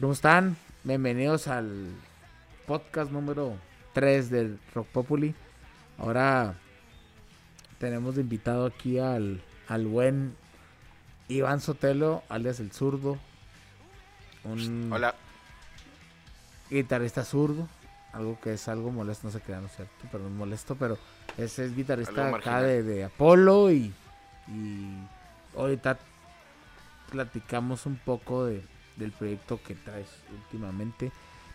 ¿Cómo están? Bienvenidos al podcast número 3 del Rock Populi. Ahora tenemos de invitado aquí al, al buen Iván Sotelo, alias el zurdo. Un Hola. guitarrista zurdo. Algo que es algo molesto, no sé qué, no es cierto, pero es molesto, pero ese es guitarrista acá de, de Apolo y, y ahorita platicamos un poco de, del proyecto que traes últimamente.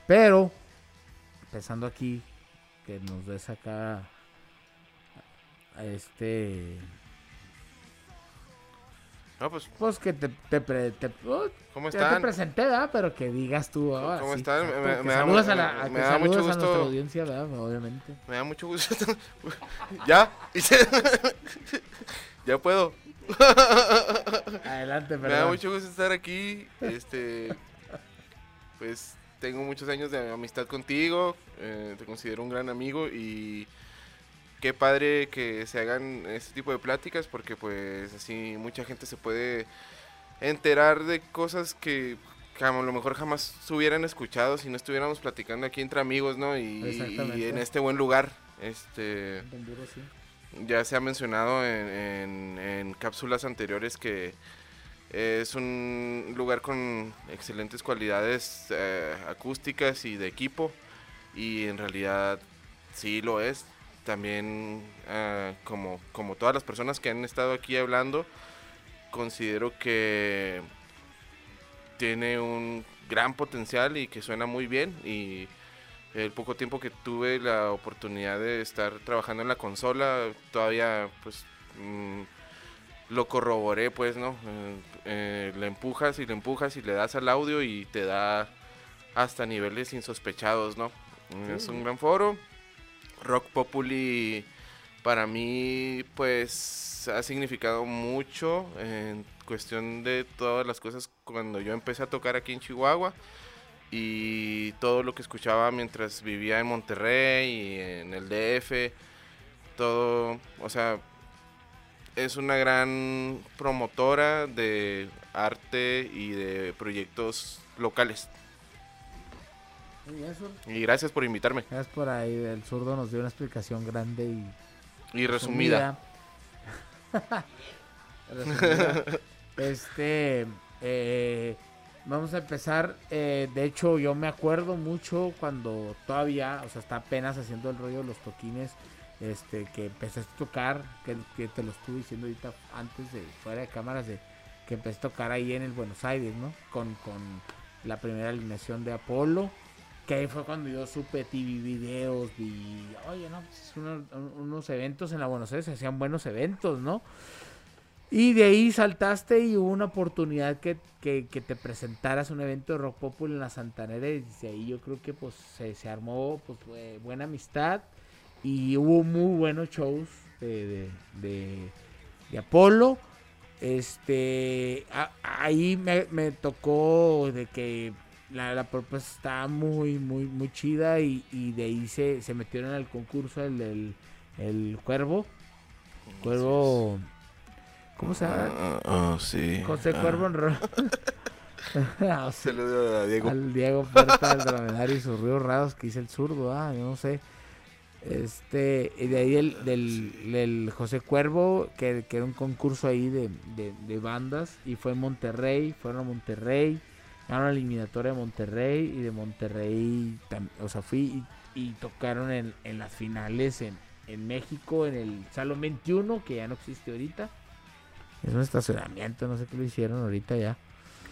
Pero, empezando aquí, que nos des acá a este... No, pues, Pues que te, te, pre- te- oh, ¿cómo ya te están? presenté, ¿verdad? Pero que digas tú ahora. ¿Cómo sí, están? Me- me da mu- a, la, me- da mucho saludas a nuestra gusto. audiencia, ¿verdad? Obviamente. Me da mucho gusto. ¿Ya? ¿Ya puedo? Adelante, Me da mucho gusto estar aquí. Este, pues tengo muchos años de amistad contigo. eh, te considero un gran amigo y qué padre que se hagan este tipo de pláticas porque pues así mucha gente se puede enterar de cosas que a lo mejor jamás se hubieran escuchado si no estuviéramos platicando aquí entre amigos, ¿no? Y, en este buen lugar. Este, Honduras, sí. Ya se ha mencionado en, cápsulas anteriores que es un lugar con excelentes cualidades eh, acústicas y de equipo y en realidad sí lo es. También eh, como, como todas las personas que han estado aquí hablando, considero que tiene un gran potencial y que suena muy bien y el poco tiempo que tuve la oportunidad de estar trabajando en la consola todavía pues mm, lo corroboré pues no Eh, eh, le empujas y le empujas y le das al audio y te da hasta niveles insospechados no es un gran foro. Rock Populi para mí pues ha significado mucho en cuestión de todas las cosas cuando yo empecé a tocar aquí en Chihuahua y todo lo que escuchaba mientras vivía en Monterrey y en el DF, todo, o sea, es una gran promotora de arte y de proyectos locales. Y gracias por invitarme. Gracias por ahí. El zurdo nos dio una explicación grande y Y resumida. Resumida. este, eh, vamos a empezar. eh, de hecho, yo me acuerdo mucho cuando todavía, o sea, está apenas haciendo el rollo de los toquines. Este, que empezaste a tocar, que, te lo estuve diciendo ahorita antes de fuera de cámaras, de que empecé a tocar ahí en el Buenos Aires, ¿no? Con, con la primera alineación de Apolo. Que ahí fue cuando yo supe, te vi videos, vi, oye, no, pues, unos, unos eventos en la Buenos Aires, se hacían buenos eventos, ¿no? Y de ahí saltaste y hubo una oportunidad que, que, que te presentaras un evento de Rock Popul en la Santanera y desde ahí yo creo que pues se, se armó pues buena amistad y hubo muy buenos shows de, de, de- de Apolo. Este, a- ahí me, me tocó de que la, la propuesta estaba muy, muy, muy chida y, y de ahí se, se metieron al concurso el, el, el Cuervo. Cuervo... ¿Cómo se llama? Ah, ah, sí. José Ah. Cuervo Enro- Saludo a Diego. Al Diego Puerta, del dromedario y sus ríos raros que hice el zurdo, ah, yo no sé. Este, y de ahí el, del, del José Cuervo, que, que era un concurso ahí de, de, de bandas, y fue en Monterrey, fueron a Monterrey, ganaron la eliminatoria de Monterrey, y de Monterrey, o sea, fui y, y tocaron en, en las finales en, en México, en el Salón 21, que ya no existe ahorita. Es un estacionamiento, no sé qué lo hicieron ahorita ya.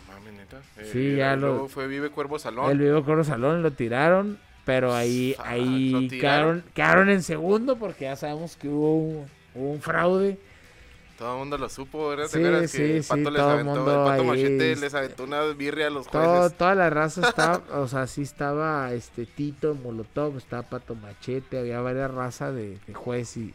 Mami, neta. Sí, ya lo- fue Vive Cuervo Salón. El Vivo Coro Salón lo tiraron, pero ahí, Ah, ahí ¿lo quedaron, quedaron en segundo porque ya sabemos que hubo un, hubo un fraude. Todo el mundo lo supo, ¿verdad? ¿Te Sí, sí, que el sí, les todo aventó, mundo el pato ahí, machete les aventó una birria a los Todo, jueces? toda la raza estaba, o sea, sí estaba este Tito, Molotov, estaba Pato Machete, había varias razas de, de juez y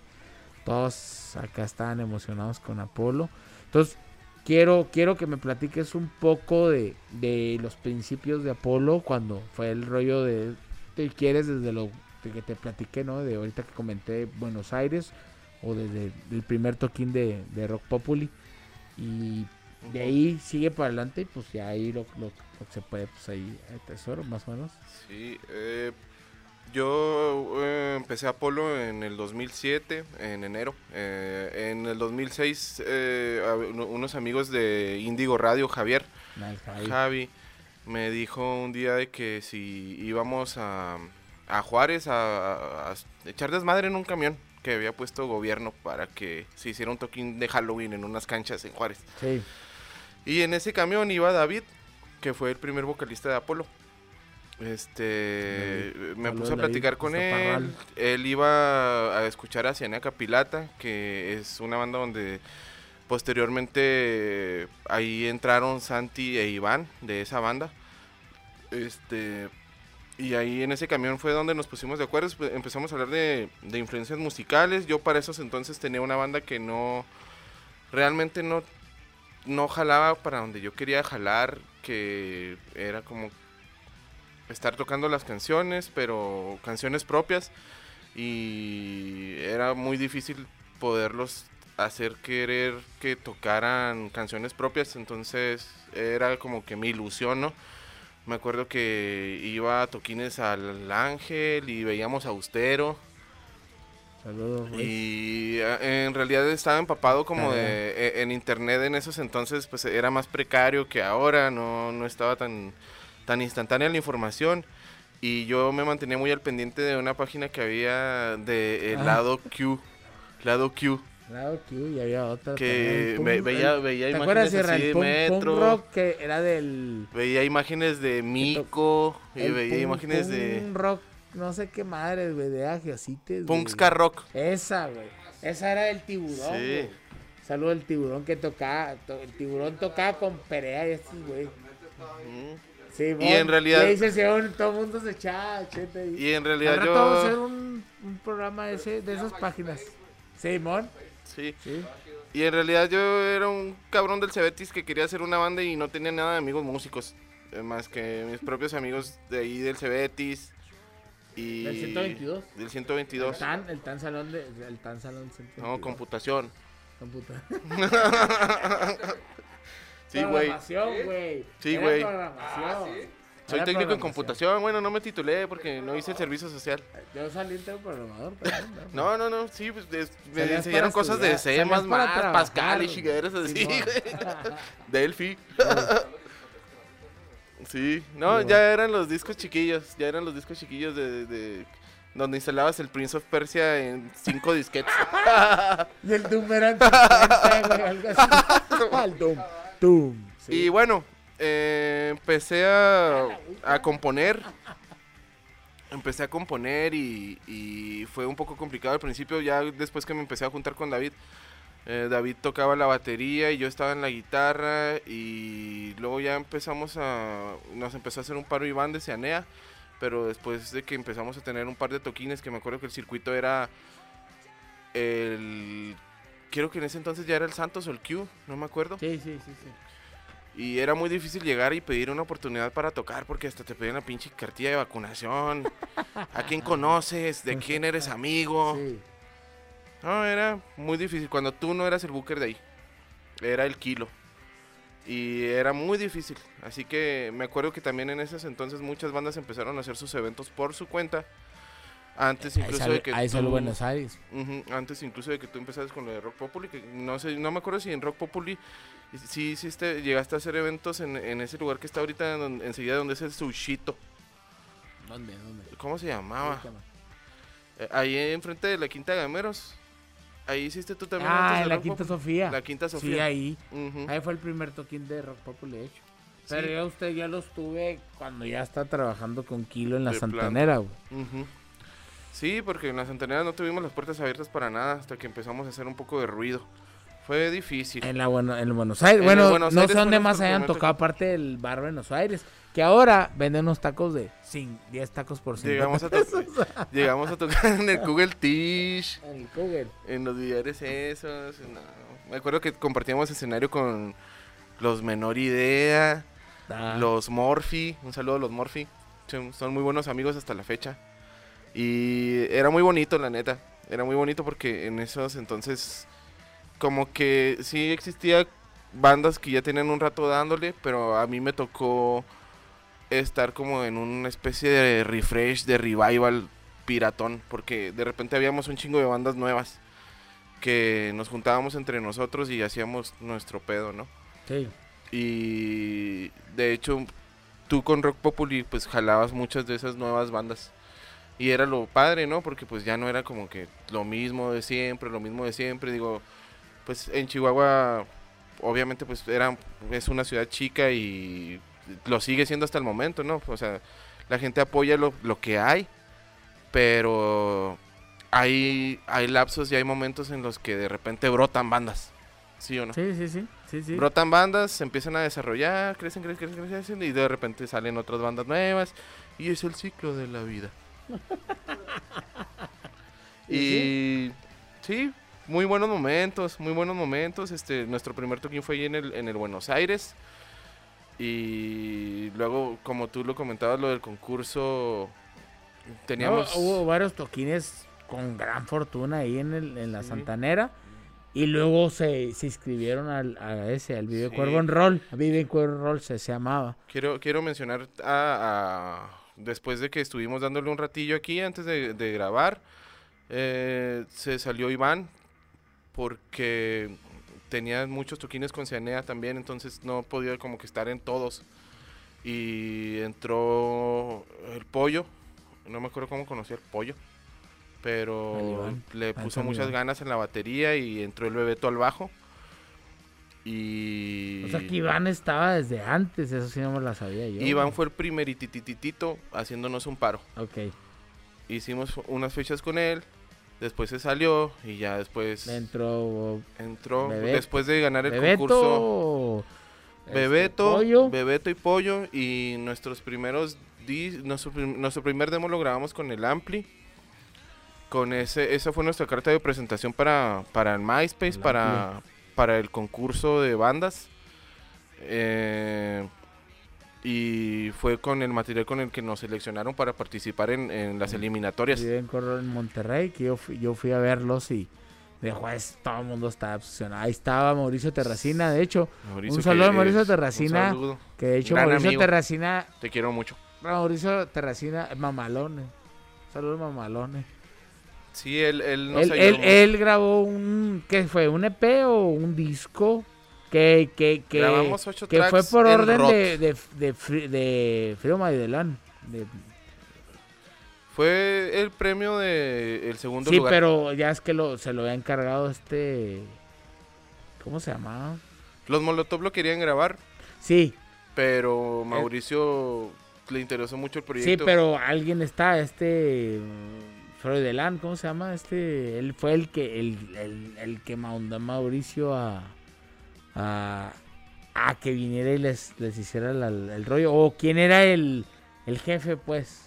todos acá estaban emocionados con Apolo. Entonces, quiero, quiero que me platiques un poco de, de los principios de Apolo cuando fue el rollo de, te quieres desde lo de que te platiqué, ¿no? De ahorita que comenté Buenos Aires o desde el primer toquín de, de Rock Populi. Y De ahí sigue para adelante y pues ya ahí lo, lo, lo que se puede, pues ahí tesoro, más o menos. Sí, eh, yo eh, empecé Apolo en el 2007, en enero. Eh, en el 2006, eh, a- uno- unos amigos de Indigo Radio, Javier, Nice, Javi. Javi, me dijo un día de que si íbamos a, a Juárez a, a- a echar desmadre en un camión que había puesto gobierno para que se hiciera un toquín de Halloween en unas canchas en Juárez. Sí. Y en ese camión iba David, que fue el primer vocalista de Apolo. Este, me puse a platicar con él. Él iba a escuchar a Cianeca Pilata, que es una banda donde posteriormente ahí entraron Santi e Iván de esa banda. Este, y ahí en ese camión fue donde nos pusimos de acuerdo. pues, Empezamos a hablar de, de influencias musicales. Yo para esos entonces tenía una banda que no, realmente no no jalaba para donde yo quería jalar, que era como estar tocando las canciones, pero canciones propias, y era muy difícil poderlos hacer querer que tocaran canciones propias, entonces era como que mi ilusión, ¿no? Me acuerdo que iba a toquines al Ángel y veíamos a Austero. Saludos. Y eh, en realidad estaba empapado como de e- en internet en esos entonces pues era más precario que ahora, no, no estaba tan, tan instantánea la información. Y yo me mantenía muy al pendiente de una página que había de el Ah. lado Q, lado Q, Claro, Q, y había otra. que también, veía, veía ¿Te acuerdas, imágenes así de punk metro, rock que era del. veía imágenes de Mico, y veía imágenes de rock, no sé qué madre, güey, de Agiocites. Punk güey. Ska Rock. Esa, güey. Esa era el tiburón. Sí. güey. Saludo al tiburón que tocaba. to- el tiburón tocaba con Perea y estos, güey. Mm. Sí, Y en realidad- Y se todo el mundo se echaba, chete. Y, en Al realidad rato vamos a hacer yo... un, un programa ese, de esas páginas. Simón. Sí. Sí. Y en realidad yo era un cabrón del Cebetis que quería hacer una banda y no tenía nada de amigos músicos. eh, Más que mis propios amigos de ahí del Cebetis. Y ¿Del 122? Del El 122. tan, el tan salón de. El tan salón. No, computación. Computa. Sí, güey. Programación, güey. Sí, güey. programación. Soy Era técnico en computación. Bueno, no me titulé porque no hice el servicio social. Yo salí entre programador también. No, no, no. Sí, pues me enseñaron cosas de C, para trabajar, Pascal y chingaderas así, güey. Delphi. Sí, no, ya eran los discos chiquillos, ya eran los discos chiquillos de, de- donde instalabas el Prince of Persia en cinco disquetes. Y el Doom era en 50, güey, algo así. El Doom. Y bueno, eh, empecé a, a componer. Empecé a componer y, y fue un poco complicado al principio, ya después que me empecé a juntar con David. eh, David tocaba la batería y yo estaba en la guitarra y luego ya empezamos a... Nos empezó a hacer un paro Iván de Cianea, pero después de que empezamos a tener un par de toquines, que me acuerdo que el circuito era el... Quiero que en ese entonces ya era el Santos o el Q, no me acuerdo. Sí, sí, sí, sí. Y era muy difícil llegar y pedir una oportunidad para tocar porque hasta te pedían la pinche cartilla de vacunación. ¿A quién conoces? ¿De quién eres amigo? Sí. No, era muy difícil. Cuando tú no eras el booker de ahí, era el kilo. Y era muy difícil. Así que me acuerdo que también en esos entonces muchas bandas empezaron a hacer sus eventos por su cuenta. Antes incluso sale, de que ahí tú- Buenos Aires. Antes incluso de que tú empezaras con lo de Rock Populi, que no sé, no me acuerdo si en Rock Populi sí hiciste, llegaste a hacer eventos en, en ese lugar que está ahorita donde- enseguida donde es el Sushito. ¿Dónde? ¿Dónde? ¿Cómo se llamaba? Eh, ahí enfrente de la Quinta Gameros. Ahí hiciste tú también. Ah, de en la Rock Quinta? Sofía. La Quinta Sí, Sofía. ahí. Ahí fue el primer toquín de Rock Populi, de hecho. Pero Sí. yo usted ya los tuve cuando ya está trabajando con Kilo en la De. Santanera, güey. Sí, porque en las antenas no tuvimos las puertas abiertas para nada hasta que empezamos a hacer un poco de ruido. Fue difícil. En, la bueno, en Buenos Aires. En bueno, Buenos no Aires sé dónde más hayan tocado aparte del bar Buenos Aires. Que ahora venden unos tacos de cin- 10 tacos por 50 Llegamos a, llegamos a tocar en el Google Tish. En el Google. En los billares esos. no. Me acuerdo que compartíamos escenario con los Menor Idea, Ah, los Morphy. Un saludo a los Morphy. Son muy buenos amigos hasta la fecha. Y era muy bonito, la neta. Era muy bonito porque en esos entonces, como que sí existía bandas que ya tenían un rato dándole, pero a mí me tocó estar como en una especie de refresh, de revival piratón, porque de repente habíamos un chingo de bandas nuevas que nos juntábamos entre nosotros y hacíamos nuestro pedo, ¿no? Sí. Y de hecho, tú con Rock Populi pues jalabas muchas de esas nuevas bandas. Y era lo padre, ¿no? Porque pues ya no era como que lo mismo de siempre, lo mismo de siempre. Digo, pues en Chihuahua, obviamente pues era, es una ciudad chica y lo sigue siendo hasta el momento, ¿no? O sea, la gente apoya lo, lo que hay, pero hay, hay lapsos y hay momentos en los que de repente brotan bandas. ¿Sí o no? Sí, sí, sí. sí, sí. Brotan bandas, se empiezan a desarrollar, crecen, crecen, crecen, crecen, y de repente salen otras bandas nuevas. Y es el ciclo de la vida. y sí, muy buenos momentos, muy buenos momentos. Este, nuestro primer toquín fue ahí en el, en el Buenos Aires. Y luego, como tú lo comentabas, lo del concurso, teníamos... No, hubo varios toquines con gran fortuna ahí en, el, en la Sí. Santanera. Y luego se, se inscribieron al, a ese, al Vive Sí. Cuervo en Roll. Vive Cuervo en Roll se, se llamaba. Quiero, quiero mencionar a, a- después de que estuvimos dándole un ratillo aquí antes de, de grabar, eh, se salió Iván porque tenía muchos toquines con Cianea también, entonces no podía como que estar en todos. Y entró el pollo, no me acuerdo cómo conocí al pollo, pero le puso muchas ganas en la batería y entró el Bebeto al bajo. Y O sea que Iván estaba desde antes, eso sí no me la sabía yo. Iván fue el primer itititito haciéndonos un paro. Ok. Hicimos unas fechas con él, después se salió y ya después Entró entró. Bebeto. Después de ganar el Bebeto. concurso, este, Bebeto, Pollo. Bebeto y Pollo y nuestros primeros nuestro, nuestro primer demo lo grabamos con el Ampli. Con ese, esa fue nuestra carta de presentación para, para el MySpace, El para, para el concurso de bandas. Eh, y fue con el material con el que nos seleccionaron para participar en, en las eliminatorias. Vive en Monterrey, que yo fui, yo fui a verlos y de juez todo el mundo estaba obsesionado. Ahí estaba Mauricio Terracina, de hecho, Mauricio, Un saludo a Mauricio Terracina. Un saludo. que de hecho Mauricio amigo. Terracina, Te quiero mucho. Mauricio Terracina, mamalones. Saludos mamalones. Sí, él, él nos Él, grabó un, ¿qué fue? ¿Un EP o un disco? Que, que, que, Grabamos ocho que fue por en orden rock. de, de, de, de Fue el premio de el segundo sí, lugar. pero ya es que lo, se lo había encargado este... ¿Cómo se llamaba? Los Molotov lo querían grabar, Sí, pero Mauricio le interesó mucho el sí, proyecto. pero alguien está, este... Freudelán, ¿cómo se llama? Este, él fue el que, el, el, el que mandó a Mauricio a, a, a que viniera y les, les hiciera la- el rollo. O quién era el, el jefe, pues.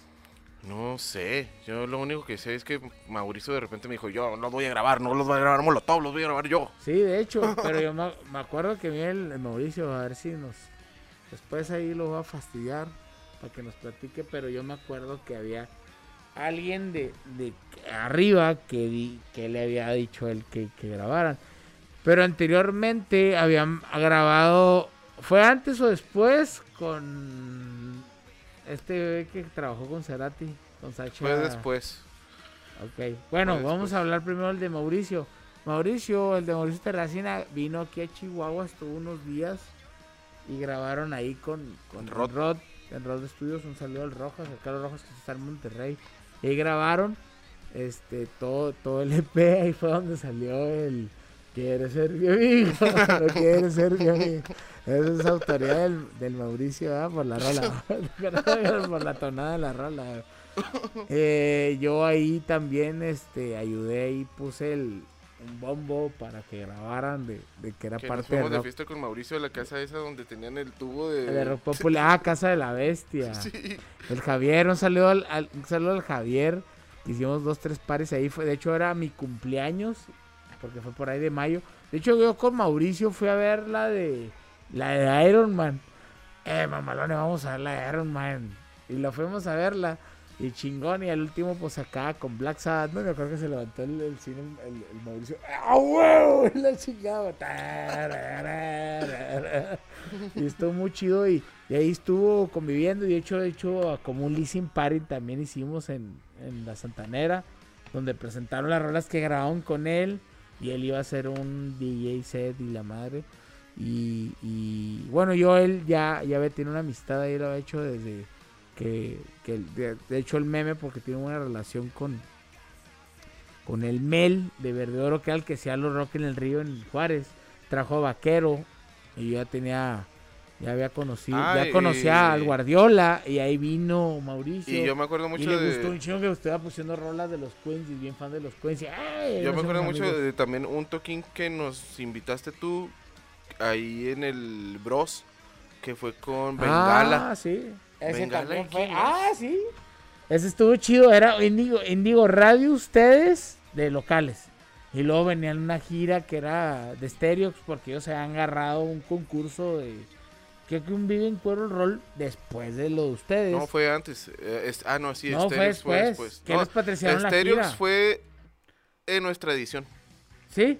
No sé, yo lo único que sé es que Mauricio de repente me dijo, yo no los voy a grabar, no los voy a grabar Molotov, los voy a grabar yo. Sí, de hecho, pero yo me, me acuerdo que vi el, el Mauricio, a ver si nos... Después ahí lo voy a fastidiar para que nos platique, pero yo me acuerdo que había alguien de, de arriba que, di- que le había dicho él que, que grabaran. Pero anteriormente habían grabado, ¿fue antes o después con este bebé que trabajó con Cerati? Con Sacha. Fue después. Ok, bueno, vamos a hablar primero del de Mauricio. Mauricio, el de Mauricio Terracina, vino aquí a Chihuahua, estuvo unos días y grabaron ahí con, con Rod. Rod, en Rod Studios, un saludo al Rojas, a Carlos Rojas que está en Monterrey. Y ahí grabaron este todo, todo el EP, ahí fue donde salió el Quiere ser mi amigo, no quiere ser mi amigo. Esa es autoría del, del Mauricio, ¿verdad? Por la rola. por la tonada de la rola. Eh, yo ahí también este, ayudé y puse el, un bombo para que grabaran de, de que era Que nos parte de de fiesta con Mauricio de la casa esa donde tenían el tubo de... rock popular. Ah, Casa de la Bestia. Sí. El Javier, un saludo al, al- un saludo al Javier. Hicimos dos, tres pares ahí. Fue, de hecho, era mi cumpleaños. Porque fue por ahí de mayo. De hecho, yo con Mauricio fui a ver la de la de Iron Man. Eh, mamalones, vamos a ver la de Iron Man. Y la fuimos a verla. Y chingón, y al último, pues acá con Black Sabbath, ¿no? Me acuerdo que se levantó el, el cine, el, el Mauricio. ¡Ah, huevo! La chingada. Y estuvo muy chido y, y ahí estuvo conviviendo. Y de hecho, de hecho, como un leasing party también hicimos en, en la Santanera, donde presentaron las rolas que grabaron con él. Y él iba a hacer un DJ set y la madre. Y, y bueno, yo él ya, ya tenido una amistad ahí, lo había hecho desde que, que de, de hecho el meme porque tiene una relación con con el Mel de Verde Oro que era el que hacía los rock en el río en Juárez trajo a Vaquero y yo ya tenía ya había conocido Ah, ya y- conocía al Guardiola y ahí vino Mauricio Y yo me acuerdo y mucho le gustó un de... chingo que usted iba pusiendo rolas de los Queens y bien fan de los y, ¡ay! Yo me acuerdo mucho amigos. de también un toquín que nos invitaste tú ahí en el Bros, que fue con Bengala. Ah, sí. Ese también ¿y fue. Ah, sí. Ese estuvo chido. Era Indigo, Indigo Radio ustedes de locales. Y luego venían una gira que era de Stereox porque ellos se habían agarrado un concurso de. Creo que un Vive en Cuero Roll después de lo de ustedes. No, fue antes. eh, es- ah, no, sí, No, fue Stereox fue después. después. Que No, les patrocinaron la Stereox gira. fue en nuestra edición. ¿Sí?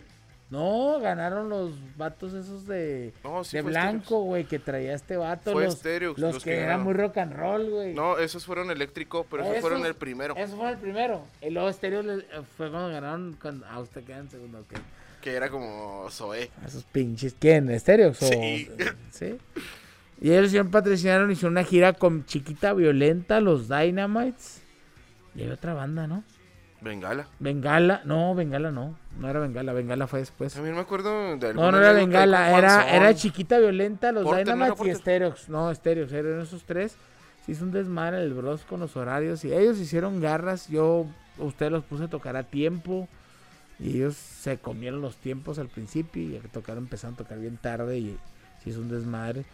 No, ganaron los vatos esos de, No, sí de blanco, güey, que traía este vato. Fue los Stereox los, los que, que eran muy rock and roll, güey. No, esos fueron eléctrico, pero esos fueron Esos- el primero. Eso fue el primero. Y luego Stereo eh, fue cuando ganaron. Con, ah, usted queda en segundo, ok. Que era como Zoé. Esos pinches. ¿Quién? ¿Stereo? Sí. ¿Sí? Y ellos hicieron patrocinaron, hicieron una gira con Chiquita Violenta, los Dynamites. Y hay otra banda, ¿no? Bengala. Bengala. No, Bengala no. No era Bengala. Bengala fue después. También me acuerdo de No, no era Bengala. Era, era Chiquita Violenta, los Porter, ¿no era Dynamites y? Stereox. No, Stereox. Eran esos tres. Se hizo un desmadre el Bros con los horarios. Y ellos hicieron garras. Yo, ustedes los puse a tocar a tiempo. Y ellos se comieron los tiempos al principio. Y tocaron, empezaron a tocar bien tarde. Y se hizo un desmadre.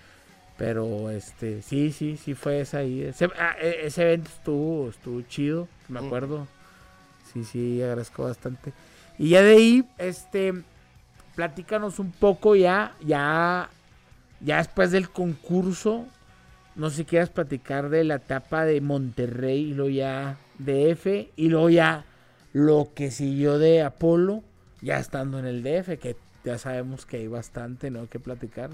Pero este, sí, sí, sí fue esa ahí. Ese, ah, e- ese evento estuvo, estuvo chido, me Mm. acuerdo. Sí, sí, agradezco bastante. Y ya de ahí, este, platícanos un poco ya, ya, ya después del concurso. No sé si quieras platicar de la etapa de Monterrey y luego ya DF y luego ya lo que siguió de Apolo, ya estando en el DF, que ya sabemos que hay bastante, ¿no? Que platicar.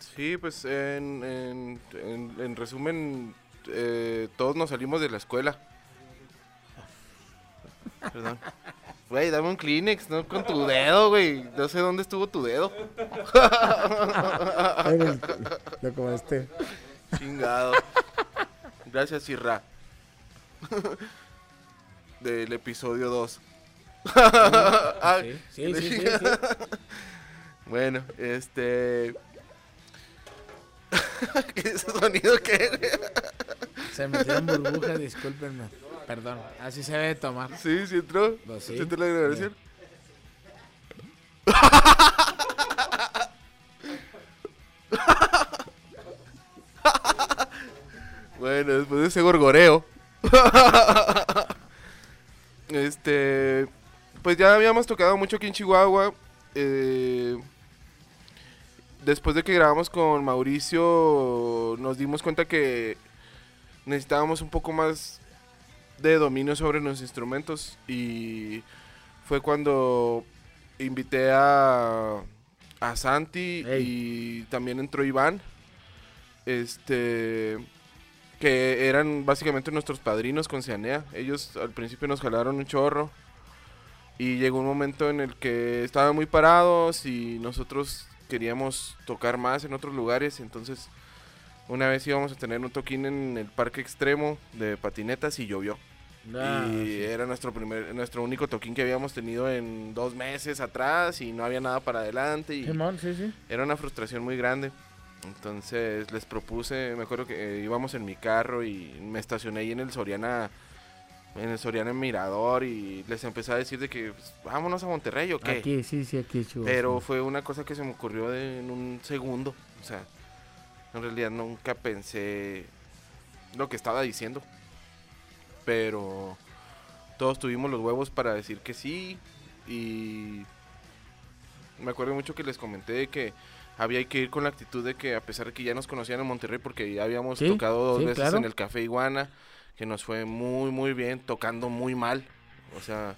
Sí, pues en, en, en- en resumen, eh, todos nos salimos de la escuela. Perdón. Güey, dame un Kleenex, no con tu dedo, güey. No sé dónde estuvo tu dedo. Lo- este. Chingado. Gracias, Irra. Del episodio 2. Ah, Sí, sí, sí, sí, sí. Bueno, este. ¿Qué es ese sonido que? Se metieron burbujas, discúlpenme. Perdón, así se debe tomar. Sí, sí entró. Pues sí. ¿Sí entró la grabación? bueno, después de ese gorgoreo. este. Pues ya habíamos tocado mucho aquí en Chihuahua. eh, después de que grabamos con Mauricio, nos dimos cuenta que necesitábamos un poco más de dominio sobre los instrumentos y fue cuando invité a, a Santi y también entró Iván, este, que eran básicamente nuestros padrinos con Cianea. Ellos al principio nos jalaron un chorro y llegó un momento en el que estaban muy parados y nosotros queríamos tocar más en otros lugares, entonces una vez íbamos a tener un toquín en el parque extremo de patinetas y llovió. Ah, y sí. era nuestro primer, nuestro único toquín que habíamos tenido en dos meses atrás y no había nada para adelante y Simón, sí, sí. era una frustración muy grande. Entonces les propuse, me acuerdo que eh, íbamos en mi carro y me estacioné ahí en el Soriana, en el Soriana en Mirador y les empecé a decir de que pues, vámonos a Monterrey o qué. Aquí, sí, sí, aquí, Chihuahua. Pero fue una cosa que se me ocurrió de- en un segundo. O sea, en realidad nunca pensé lo que estaba diciendo. Pero todos tuvimos los huevos para decir que sí. Y me acuerdo mucho que les comenté de que había que ir con la actitud de que a pesar de que ya nos conocían en Monterrey porque ya habíamos Sí, tocado dos sí, veces claro. en el Café Iguana, que nos fue muy, muy bien, tocando muy mal. O sea,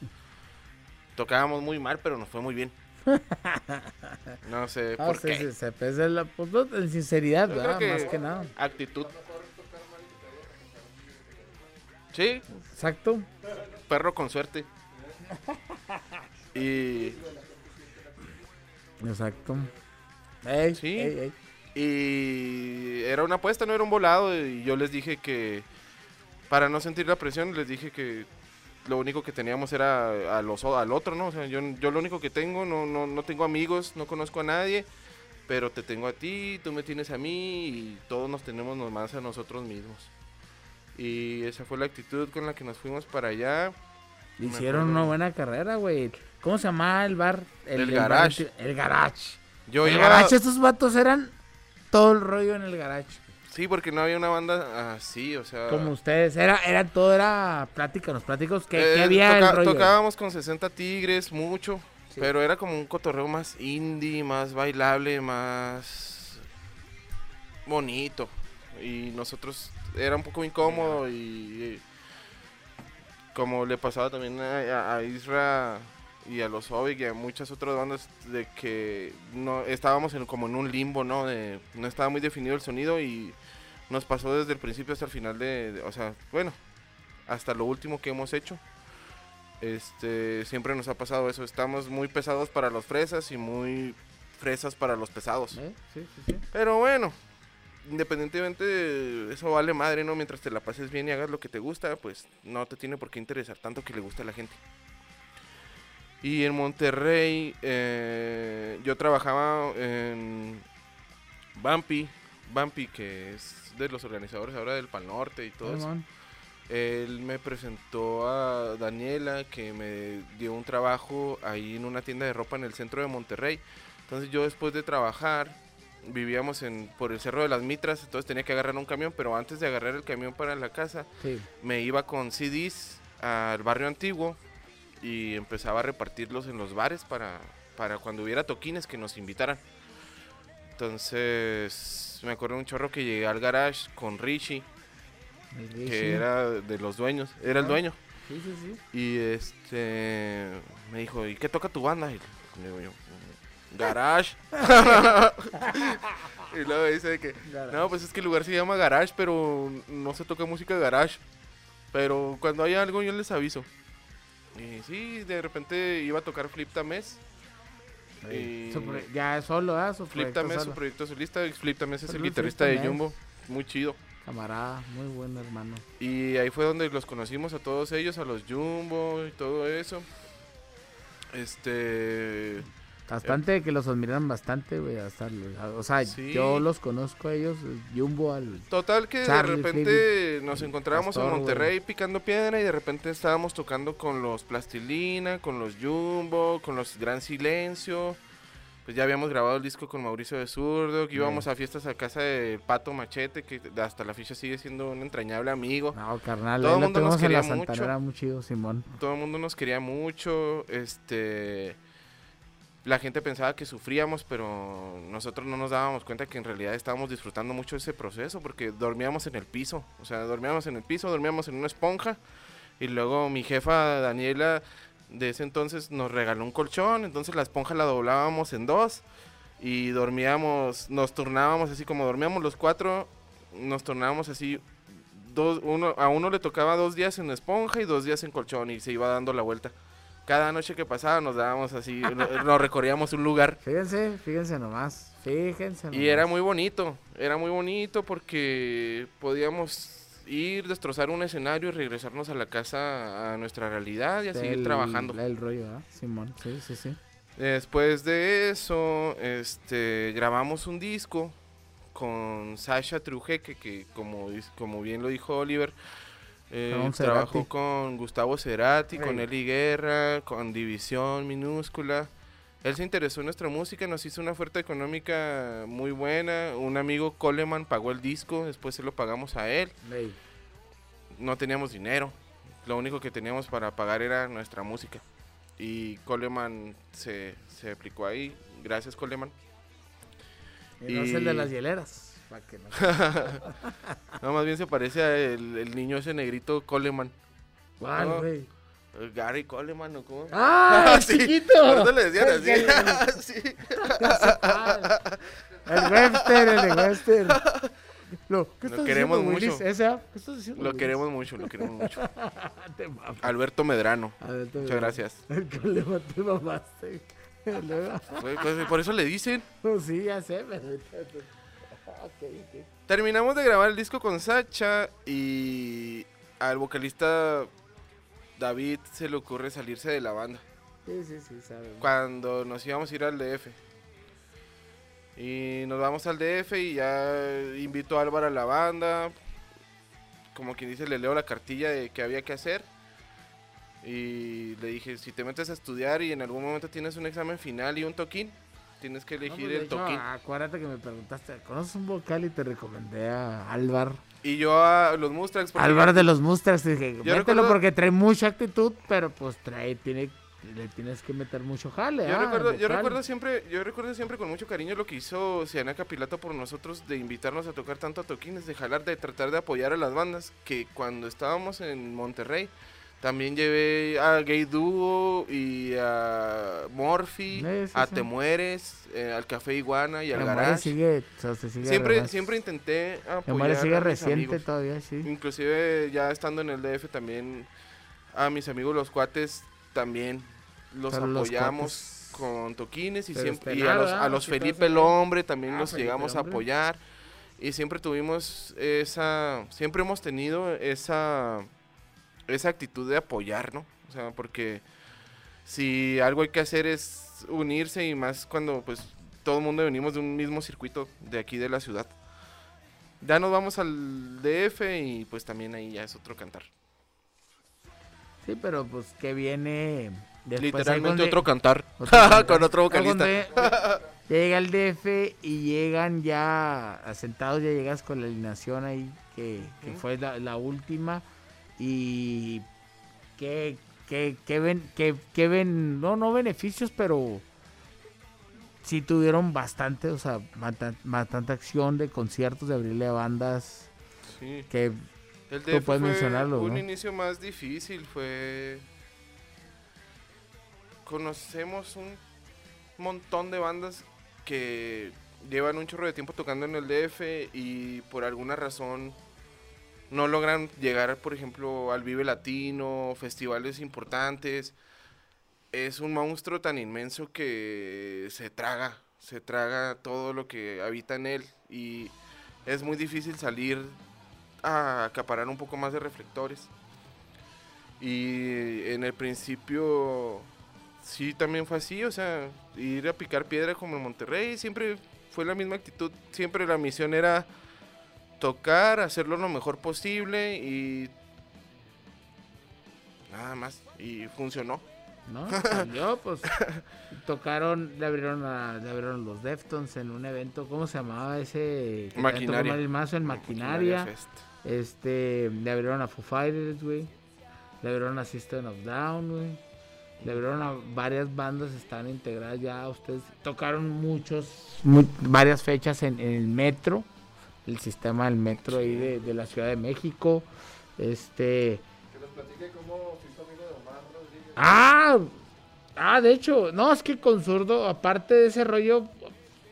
tocábamos muy mal, pero nos fue muy bien. No sé Ah, por sí, qué. sí, se pesa la pues, no, en sinceridad, ¿verdad? que- Más que nada. Actitud. Sí, Exacto. perro con suerte. Y, Exacto. Ey, Sí. ey, ey. y era una apuesta, no era un volado. Y yo les dije que, para no sentir la presión, les dije que lo único que teníamos era a los, al otro, ¿no? O sea, yo, yo lo único que tengo, no, no, no tengo amigos, no conozco a nadie, pero te tengo a ti, tú me tienes a mí y todos nos tenemos nomás a nosotros mismos. Y esa fue la actitud con la que nos fuimos para allá. Hicieron una buena carrera, güey. ¿Cómo se llamaba el bar? El bar Garage. anti- el garage. Yo el iba, garage, estos vatos eran todo el rollo en el garage. Sí, porque no había una banda así, o sea... Como ustedes. Era, era todo, era pláticanos, pláticos. ¿Qué, qué Eh, había toca- el rollo? Tocábamos con 60 tigres, mucho. Sí. Pero era como un cotorreo más indie, más bailable, más bonito. Y nosotros era un poco incómodo y, y como le pasaba también a, a Isra y a los Ovic y a muchas otras bandas de que no estábamos en, como en un limbo, ¿no? De, no estaba muy definido el sonido y nos pasó desde el principio hasta el final de, de- o sea, bueno, hasta lo último que hemos hecho. Este, siempre nos ha pasado eso. Estamos muy pesados para los fresas y muy fresas para los pesados. ¿Eh? Sí, sí, sí. Pero bueno, independientemente, de eso vale madre, ¿no? Mientras te la pases bien y hagas lo que te gusta, pues no te tiene por qué interesar tanto que le guste a la gente. Y en Monterrey, eh, yo trabajaba en Bumpy, Bumpy, que es de los organizadores ahora del Pal Norte y todo eso. Simón. Él me presentó a Daniela, que me dio un trabajo ahí en una tienda de ropa en el centro de Monterrey. Entonces yo después de trabajar, vivíamos en, por el Cerro de las Mitras, entonces tenía que agarrar un camión, pero antes de agarrar el camión para la casa, Sí. me iba con CDs al barrio antiguo y empezaba a repartirlos en los bares para, para cuando hubiera toquines que nos invitaran. Entonces me acuerdo un chorro que llegué al garage con Richie, que era de los dueños, era el Ah. dueño. Sí, sí, sí. Y este me dijo, ¿y qué toca tu banda? Y le digo yo, Garage. y luego dice que, no, pues es que el lugar se llama Garage, pero no se toca música garage. Pero cuando hay algo yo les aviso. Y sí, de repente iba a tocar Flip Tamés. Ya solo, ¿ah? Su Flip Tamés es su proyecto solista. Flip Tamés es el guitarrista de. Jumbo. Muy chido. Camarada, muy buen hermano. Y ahí fue donde los conocimos a todos ellos, a los Jumbo y todo eso. Este. Bastante, que los admiran bastante, güey. hasta O sea, Sí. yo los conozco a ellos, el Jumbo al... Total que Charlie, de repente nos encontrábamos Pastor, en Monterrey picando piedra y de repente estábamos tocando con los Plastilina, con los Jumbo, con los Gran Silencio. Pues ya habíamos grabado el disco con Mauricio de Zurdo, que íbamos a fiestas a casa de Pato Machete, que hasta la ficha sigue siendo un entrañable amigo. No, carnal, Todo el mundo nos quería mucho. Santanera, muy chido, Simón. todo el mundo nos quería mucho, este la gente pensaba que sufríamos, pero nosotros no nos dábamos cuenta que en realidad estábamos disfrutando mucho ese proceso porque dormíamos en el piso, o sea, dormíamos en el piso, dormíamos en una esponja y luego mi jefa Daniela de ese entonces nos regaló un colchón, entonces la esponja la doblábamos en dos y dormíamos, nos turnábamos así como dormíamos los cuatro, nos turnábamos así a uno le tocaba dos días en esponja y dos días en colchón y se iba dando la vuelta. Cada noche que pasaba nos dábamos así, no- nos recorríamos un lugar. Fíjense, fíjense nomás, fíjense nomás. Y era muy bonito, era muy bonito porque podíamos ir, destrozar un escenario y regresarnos a la casa, a nuestra realidad y a seguir El- trabajando. El rollo, ¿ah? Simón, sí, sí, sí. Después de eso, este, grabamos un disco con Sasha Trujeque, que como, como bien lo dijo Oliver, eh, trabajó con Gustavo Cerati, con. Eli Guerra, con División Minúscula. Él se interesó en nuestra música, nos hizo una oferta económica muy buena. Un amigo Coleman pagó el disco, después se lo pagamos a él. No teníamos dinero, lo único que teníamos para pagar era nuestra música. Y Coleman se, se aplicó ahí. Gracias, Coleman. y no es el de las hieleras. Para que no. No, más bien se parece al el niño ese negrito Coleman. ¿Cuál, No. güey? Eh, Gary Coleman o cómo. ¡Ah, el Sí, chiquito! Por le decían El así. sí. El Webster, el Webster. Lo, ¿Qué Lo estás queremos diciendo, mucho. ¿Ese, ah? ¿Qué estás diciendo? Lo Willis? queremos mucho, lo queremos mucho. Te. Alberto Medrano. Muchas gracias. El problema te mamaste. Pues, por eso le dicen. Pues sí, ya sé, pero... Ok. Terminamos de grabar el disco con Sacha y al vocalista David se le ocurre salirse de la banda Sí, sí, sí, sabes. cuando nos íbamos a ir al DF. Y nos vamos al DF y ya invito a Álvaro a la banda. Como quien dice, le leo la cartilla de qué había que hacer. Y le dije, si te metes a estudiar y en algún momento tienes un examen final y un toquín, tienes que elegir pues, de el toquín. acuérdate que me preguntaste, ¿conoces un vocal? Y te recomendé a Álvar. Y yo a los Mustangs... porque- Álvar de los Mustangs, dije, mételo recuerdo- porque trae mucha actitud, pero pues trae, tiene, le tienes que meter mucho jale. Yo ah, recuerdo, yo recuerdo siempre, yo recuerdo siempre con mucho cariño lo que hizo Ciana Capilato por nosotros de invitarnos a tocar tanto a toquines, de jalar, de tratar de apoyar a las bandas, que cuando estábamos en Monterrey también llevé a Gay Duo y a Morphy, Sí, sí, a sí. Te Mueres, eh, al Café Iguana y al Garage. sigue, o sea, se sigue siempre, re- siempre intenté apoyar sigue a mis reciente amigos. todavía, sí. Inclusive ya estando en el DF también a mis amigos los cuates también los Pero los apoyamos con toquines y Pero siempre y a los, ¿verdad? a los Felipe el hombre también Ah, los Felipe llegamos a apoyar y siempre tuvimos esa siempre hemos tenido esa esa actitud de apoyar, ¿no? O sea, porque si algo hay que hacer es unirse y más cuando pues todo el mundo venimos de un mismo circuito de aquí de la ciudad. Ya nos vamos al DF y pues también ahí ya es otro cantar. Sí, pero pues que viene después Literalmente otro cantar. otro cantar. Con otro vocalista. ya- llega el DF y llegan ya asentados, ya llegas con la alineación ahí, que, fue la, la última. Y que, que, que ven, que, que ven, no, no beneficios, pero sí tuvieron bastante, o sea, bata- bastante acción de conciertos, de abrirle a bandas, Sí. que El Tú puedes mencionarlo, un ¿no? inicio más difícil, fue... Conocemos un montón de bandas que llevan un chorro de tiempo tocando en el DF y por alguna razón no logran llegar, por ejemplo, al Vive Latino, festivales importantes. Es un monstruo tan inmenso que se traga, se traga todo lo que habita en él y es muy difícil salir a acaparar un poco más de reflectores. Y en el principio sí también fue así, o sea, ir a picar piedra como en Monterrey, siempre fue la misma actitud, siempre la misión era tocar, hacerlo lo mejor posible y nada más, y funcionó. ¿no? Salió, pues tocaron, le abrieron, a, le abrieron los Deftones en un evento, ¿cómo se llamaba ese? Maquinaria. Marilyn Manson en Maquinaria. Este, le abrieron a Foo Fighters, güey. Le abrieron a System of Down, güey. Le abrieron a varias bandas, están integradas ya. Ustedes tocaron muchos, mu- varias fechas en, en el metro, el sistema del metro ahí de, de la Ciudad de México. Este. Que nos platique cómo se hizo amigo de Omar Rodríguez. Ah, ah, de hecho, no, es que con zurdo, aparte de ese rollo,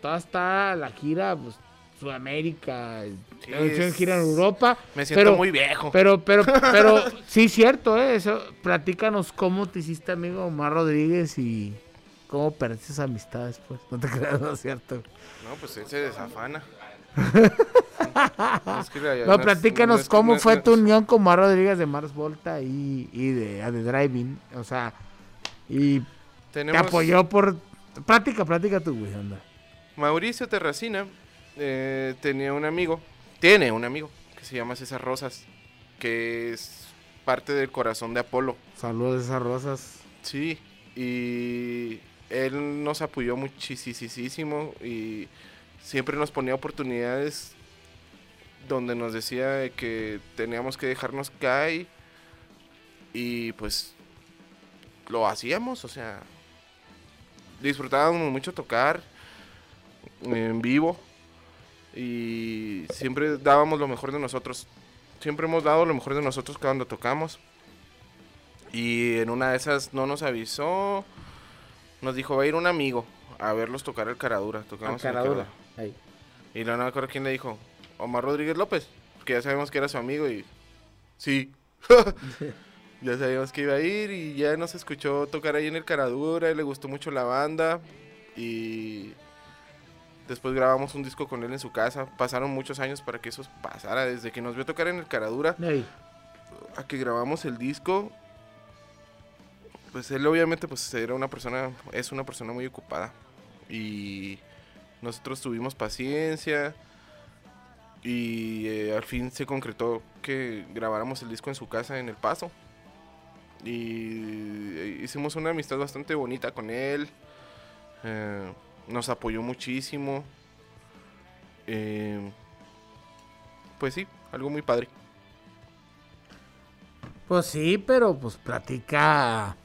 toda está la gira, pues, Sudamérica, Sí, es- gira en Europa. Me siento Pero- muy viejo. Pero, pero, pero, sí, cierto, ¿eh? Eso, platícanos cómo te hiciste amigo de Omar Rodríguez y cómo perdiste esa amistad después. No te creas, no es cierto. No, pues él se desafana. Es que la- No, platícanos cómo fue tu unión con Omar Rodríguez de Mars Volta y, y de, de Driving. O sea, y te Tenemos apoyó por... Plática, plática tú, güey, anda. Mauricio Terracina eh, tenía un amigo, tiene un amigo que se llama César Rosas, que es parte del corazón de Apolo. Saludos esas rosas. Sí, y él nos apoyó muchísimo y siempre nos ponía oportunidades donde nos decía de que teníamos que dejarnos caer y pues lo hacíamos, o sea, disfrutábamos mucho tocar en vivo y siempre dábamos lo mejor de nosotros. Siempre hemos dado lo mejor de nosotros cuando tocamos. Y en una de esas no nos avisó, nos dijo, va a ir un amigo a verlos tocar el Caradura. Tocamos el Caradura. Caradura. Ahí. Y no me acuerdo quién le dijo, Omar Rodríguez López, porque ya sabemos que era su amigo y sí. ya sabíamos que iba a ir y ya nos escuchó tocar ahí en el Caradura y le gustó mucho la banda y después grabamos un disco con él en su casa. Pasaron muchos años para que eso pasara, desde que nos vio tocar en el Caradura a que grabamos el disco. Pues él obviamente pues era una persona, es una persona muy ocupada y nosotros tuvimos paciencia y eh, al fin se concretó que grabáramos el disco en su casa en El Paso. Y eh, hicimos una amistad bastante bonita con él. eh, nos apoyó muchísimo. pues sí, algo muy padre. Pues sí, pero pues platica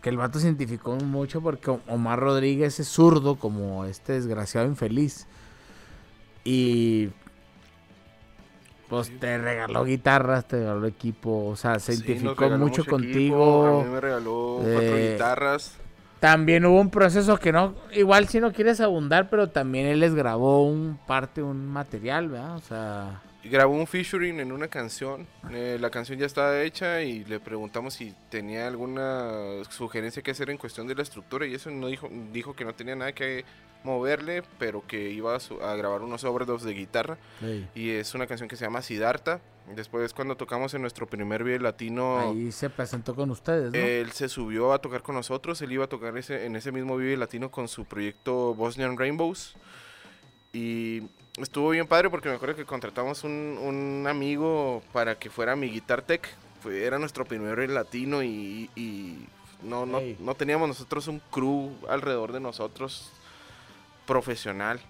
que el vato se identificó mucho porque Omar Rodríguez es zurdo como este desgraciado infeliz. Y pues te regaló guitarras, te regaló equipo, o sea, se identificó mucho equipo, contigo. a mí me regaló cuatro Eh, guitarras. También hubo un proceso que no, igual si no quieres abundar, pero también él les grabó un parte, un material, ¿verdad? O sea, Grabó un featuring en una canción. eh, la canción ya estaba hecha y le preguntamos si tenía alguna sugerencia que hacer en cuestión de la estructura y eso no dijo, dijo que no tenía nada que moverle, pero que iba a, su- a grabar unos overdubs de guitarra y es una canción que se llama Siddhartha. Después cuando tocamos en nuestro primer video latino ahí se presentó con ustedes, ¿no? Él se subió a tocar con nosotros, él iba a tocar ese, en ese mismo Vive Latino con su proyecto Bosnian Rainbows. Y estuvo bien padre porque me acuerdo que contratamos un, un amigo para que fuera mi Guitar Tech. Fue, era nuestro primer Vive Latino y, y no, no, Ey. no teníamos nosotros un crew alrededor de nosotros profesional.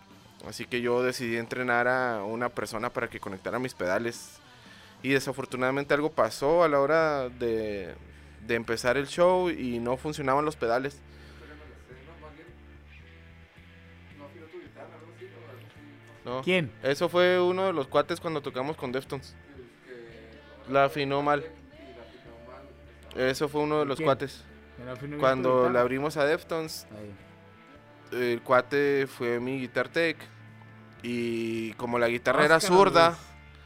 Así que yo decidí entrenar a una persona para que conectara mis pedales. Y desafortunadamente algo pasó a la hora de, de empezar el show y no funcionaban los pedales. No, ¿Quién? eso fue uno de los cuates cuando tocamos con Deftones. La afinó mal. Eso fue uno de los ¿Quién? cuates. Cuando le abrimos a Deftones, Ahí. el cuate fue mi Guitar Tech. Y como la guitarra era zurda,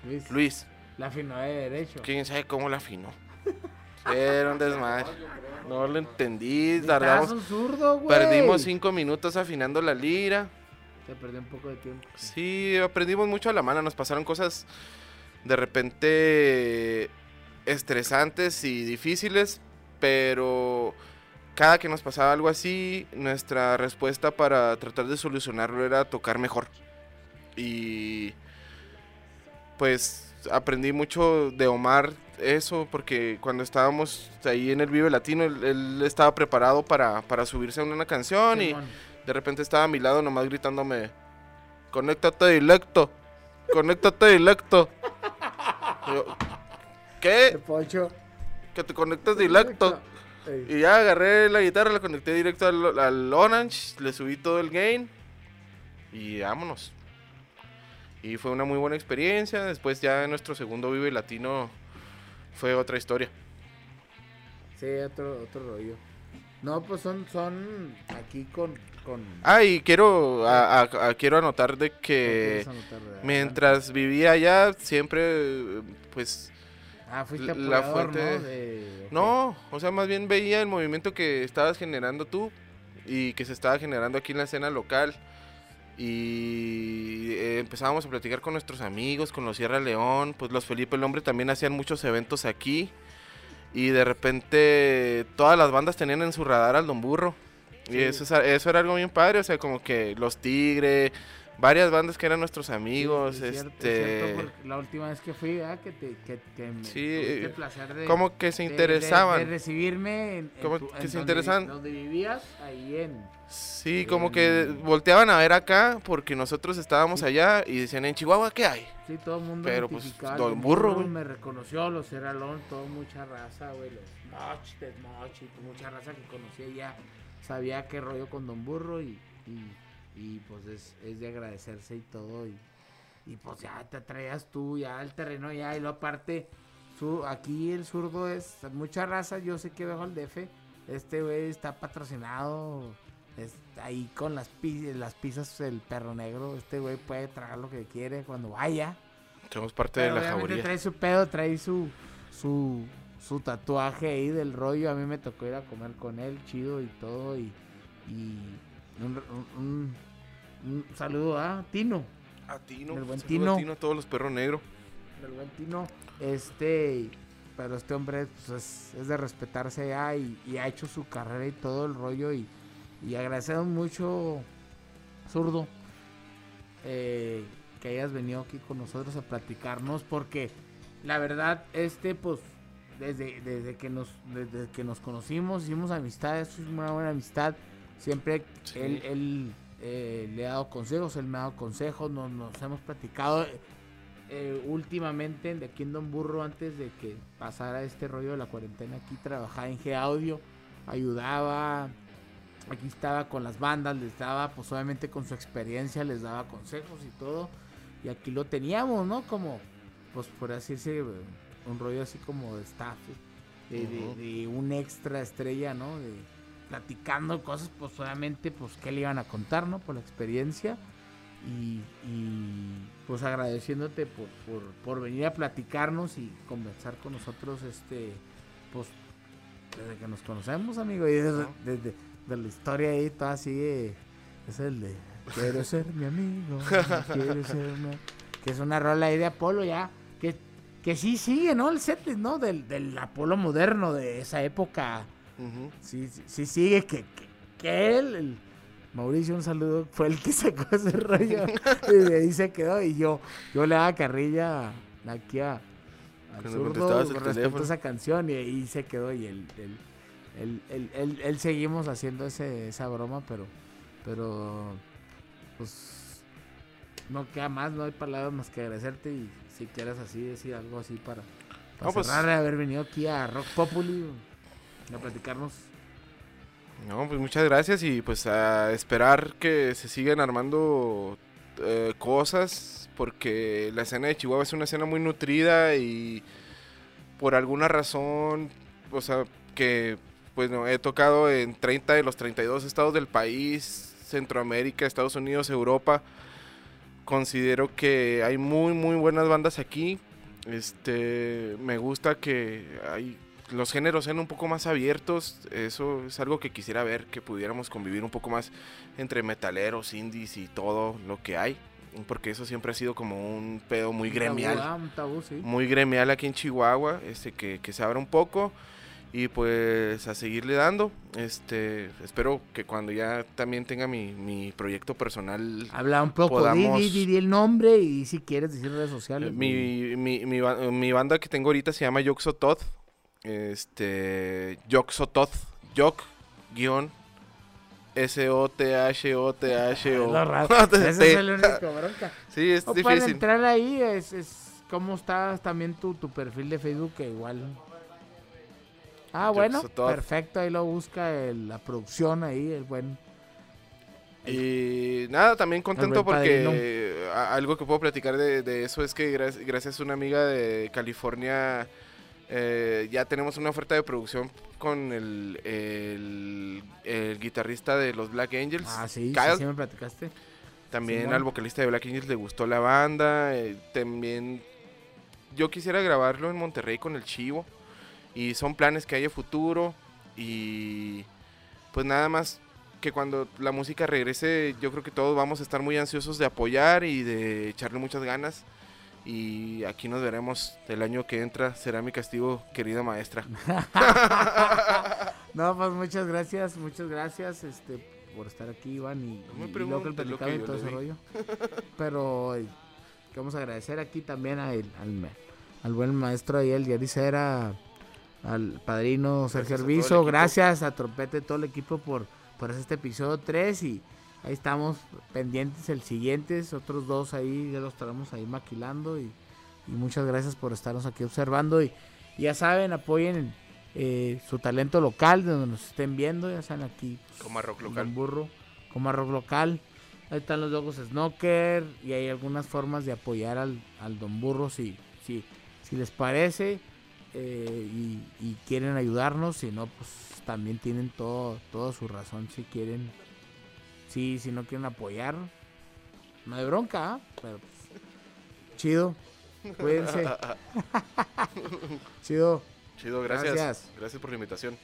Luis. Luis. Luis, La afinó de derecho. quién sabe cómo la afinó. Era un desmadre. No lo entendí, tardamos. zurdo. Perdimos cinco minutos afinando la lira. Se perdió un poco de tiempo. Sí, aprendimos mucho a la mano. Nos pasaron cosas de repente estresantes y difíciles, pero cada que nos pasaba algo así, nuestra respuesta para tratar de solucionarlo era tocar mejor. Y pues aprendí mucho de Omar eso, porque cuando estábamos ahí en el Vive Latino, él, él estaba preparado para, para subirse a una canción y... De repente estaba a mi lado nomás gritándome, conéctate directo, conéctate directo. Yo, ¿Qué? Que te conectas directo. Ey. Y ya agarré la guitarra, la conecté directo al, al Orange, le subí todo el gain y vámonos. Y fue una muy buena experiencia. Después ya nuestro segundo Vive Latino fue otra historia. Sí, otro, otro rollo. No, pues son, son aquí con... con Ah, y quiero, a- a- a- quiero anotar de ¿Qué que... quieres anotar de- Mientras vivía allá, siempre, pues, Ah, fuiste la fuente- ¿no? De- no, o sea, más bien veía el movimiento que estabas generando tú y que se estaba generando aquí en la escena local. Y eh, empezábamos a platicar con nuestros amigos, con los Sierra León, pues los Felipe el Hombre también hacían muchos eventos aquí. Y de repente todas las bandas tenían en su radar al Don Burro. Y Sí. eso, eso era algo bien padre, o sea, como que los Tigre, varias bandas que eran nuestros Sí, amigos, es cierto, es este... cierto, la última vez que fui, ¿verdad? Que, te, que, que me Sí, el eh, placer de... como que se de- interesaban. De, recibirme en, en Como tu- que en se donde interesaban. Donde vivías, ahí en... Sí, como que volteaban a ver acá porque nosotros estábamos allá y decían, en Chihuahua, ¿qué hay? Sí, todo el mundo Pero, pues, Don Don Burro, güey. Me reconoció, los Cerralón, todo mucha raza, güey. Los Moch, Moch mucha raza que conocía ya. Sabía qué rollo con Don Burro y, y, y, pues es, es de agradecerse y todo. Y, y pues ya te traías tú ya el terreno ya y lo aparte su, aquí el zurdo es mucha raza, yo sé que veo al DF, este güey está patrocinado está ahí con las, las pizzas el perro negro, este güey puede tragar lo que quiere cuando vaya. Somos parte de la trae su pedo, trae su, su, su tatuaje ahí del rollo. A mí me tocó ir a comer con él, chido y todo. Y, y un, un, saludo a Tino. A Tino. El buen Tino. A Tino, todos los perros negros. El buen Tino. Este, pero este hombre pues, es, de respetarse ya y, ha hecho su carrera y todo el rollo. Y, y agradecemos mucho, zurdo, eh, que hayas venido aquí con nosotros a platicarnos porque la verdad, este, pues, desde, desde, que, nos, desde que nos conocimos, hicimos amistad, es una buena amistad. Siempre él, él eh, le ha dado consejos, él me ha dado consejos, nos, nos hemos platicado. Eh, últimamente de aquí en Don Burro, antes de que pasara este rollo de la cuarentena, aquí trabajaba en G Audio, ayudaba, aquí estaba con las bandas, les daba, pues obviamente con su experiencia, les daba consejos y todo. Y aquí lo teníamos, ¿no? Como pues por así decirlo, un rollo así como de staff, de, un extra estrella, ¿no? De platicando cosas, pues solamente, pues qué le iban a contar, ¿no? Por la experiencia. Y, pues agradeciéndote por, por, venir a platicarnos y conversar con nosotros, este, pues desde que nos conocemos, amigo, y desde, la historia ahí, todo así, es el de, quiero ser mi amigo, quiero ser mi... Que es una rola ahí de Apolo ya que, sí sigue, ¿no? El set, ¿no? Del, del Apolo moderno de esa época. sí, sí, sigue, que, que, él, el Mauricio, un saludo, fue el que sacó ese rollo. y de ahí se quedó. Y yo, yo le daba carrilla aquí a, al zurdo respecto a esa canción. Y ahí se quedó. Y él, él, seguimos haciendo ese, esa broma, pero, pero, pues no queda más, no hay palabras más que agradecerte y si quieres así decir algo así para, para pues cerrar de haber venido aquí a Rock Populi a platicarnos. No, pues muchas gracias y pues a esperar que se sigan armando eh, cosas porque la escena de Chihuahua es una escena muy nutrida y por alguna razón, o sea, que pues no, he tocado en 30 de los 32 estados del país, Centroamérica, Estados Unidos, Europa considero que hay muy muy buenas bandas aquí. Este, me gusta que hay los géneros sean un poco más abiertos. Eso es algo que quisiera ver, que pudiéramos convivir un poco más entre metaleros, indies y todo lo que hay. Porque eso siempre ha sido como un pedo muy gremial. Ah, muy gremial aquí en Chihuahua, este, que, que se abra un poco y pues a seguirle dando. Este, espero que cuando ya también tenga mi, mi proyecto personal. Habla un poco, podamos... di, el nombre y si quieres decir redes sociales. Mi, mi, mi, mi, banda que tengo ahorita se llama Yoxototh. Este, Yoxototh, Yok, guion, S-O-T-H-O-T-H-O. Ese es el único bronca. Sí, es o difícil. Para entrar ahí, es, es cómo está también tu, tu perfil de Facebook, que igual Ah, bueno, perfecto, ahí lo busca la producción ahí, el buen... y nada, también contento porque algo que puedo platicar de, eso es que gracias, a una amiga de California eh, ya tenemos una oferta de producción con el, el, guitarrista de los Black Angels. Ah, sí, sí, me platicaste. También al vocalista de Black Angels le gustó la banda. Eh, también yo quisiera grabarlo en Monterrey con el Chivo. Y son planes que hay a futuro. Y pues nada más que cuando la música regrese, yo creo que todos vamos a estar muy ansiosos de apoyar y de echarle muchas ganas. Y aquí nos veremos el año que entra. Será mi castigo, querida maestra. no, pues muchas gracias, muchas gracias este, por estar aquí, Iván. Y, no me lo que y todo ese rollo. Pero vamos a agradecer aquí también al, al, buen maestro ahí, el Yaricera al padrino Sergio Arbizo, gracias a Trompete y todo el equipo por, por hacer este episodio 3 y ahí estamos pendientes el siguiente, otros dos ahí ya los estaremos ahí maquilando. Y, muchas gracias por estarnos aquí observando. Y, ya saben, apoyen eh, su talento local, de donde nos estén viendo, ya saben aquí. Como rock local. Burro, rock local. Ahí están los logos Snocker. Y hay algunas formas de apoyar al, al Don Burro si, si, si les parece eh, y, y quieren ayudarnos. Si no, pues también tienen todo, toda su razón si quieren. Sí, si no quieren apoyar, no hay bronca, ¿ah? pero pues, chido. Cuídense. chido. Chido, gracias. Gracias. Gracias por la invitación.